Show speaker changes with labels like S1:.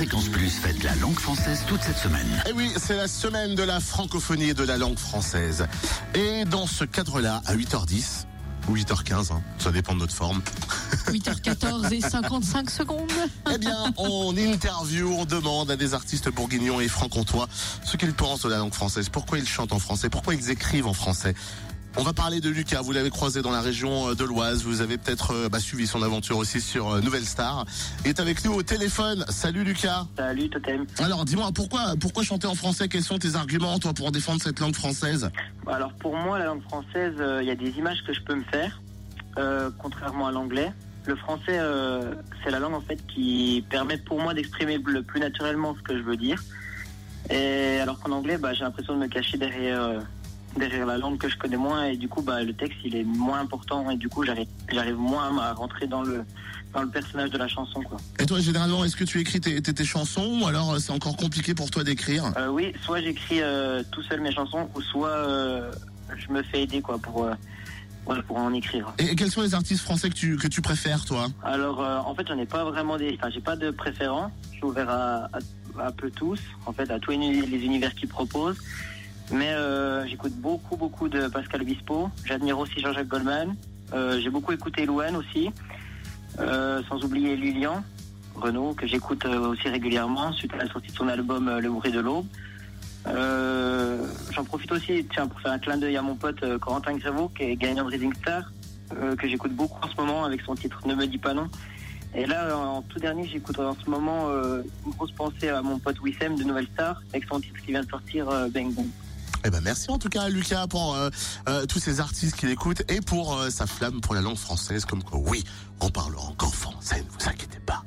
S1: Fréquence Plus fête la langue française toute cette semaine.
S2: Et Eh oui, c'est la semaine de la francophonie et de la langue française. Et dans ce cadre-là, à 8h10, ou 8h15, hein, ça dépend de notre forme,
S3: 8h14 et 55 secondes.
S2: eh bien, on interview, on demande à des artistes bourguignons et franc-comtois ce qu'ils pensent de la langue française, pourquoi ils chantent en français, pourquoi ils écrivent en français. On va parler de Lucas, vous l'avez croisé dans la région de l'Oise, vous avez peut-être euh, bah, suivi son aventure aussi sur euh, Nouvelle Star. Il est avec nous au téléphone. Salut Lucas.
S4: Salut Totem.
S2: Alors dis-moi, pourquoi, pourquoi chanter en français? Quels sont tes arguments, toi, pour défendre cette langue française?
S4: Alors pour moi, la langue française, euh, il y a des images que je peux me faire, euh, contrairement à l'anglais. Le français, euh, c'est la langue en fait qui permet pour moi d'exprimer le plus naturellement ce que je veux dire. Et alors qu'en anglais, bah, j'ai l'impression de me cacher derrière euh, derrière la langue que je connais moins et du coup, bah, le texte il est moins important et du coup, j'arrive j'arrive moins à rentrer dans le dans le personnage de la chanson quoi.
S2: Et toi, généralement, est-ce que tu écris tes, tes, tes chansons ou alors euh, c'est encore compliqué pour toi d'écrire?
S4: Euh, oui, soit j'écris euh, tout seul mes chansons ou soit euh, je me fais aider quoi pour ouais, pour en écrire.
S2: Et quels sont les artistes français que tu, que tu préfères, toi?
S4: Alors, euh, en fait, j'en ai pas vraiment des. Enfin, j'ai pas de préférence. Je suis ouvert à, à, peu tous, en fait, à tous les les univers qu'ils proposent. Mais euh, j'écoute beaucoup, beaucoup de Pascal Obispo. J'admire aussi Jean-Jacques Goldman. Euh, j'ai beaucoup écouté Louane aussi. Euh, sans oublier Lilian Renault, que j'écoute aussi régulièrement suite à la sortie de son album Le bruit de l'aube. J'en profite aussi, tiens, pour faire un clin d'œil à mon pote Corentin Grévaux, qui est gagnant de Rising Star, que j'écoute beaucoup en ce moment avec son titre Ne me dis pas non. Et là, en tout dernier, j'écoute en ce moment une grosse pensée à mon pote Wissem de Nouvelle Star, avec son titre qui vient de sortir, Bang Bang.
S2: Eh ben merci en tout cas Lucas pour euh, euh, tous ces artistes qu'il écoute et pour euh, sa flamme pour la langue française comme quoi oui, on parlera encore français, ne vous inquiétez pas.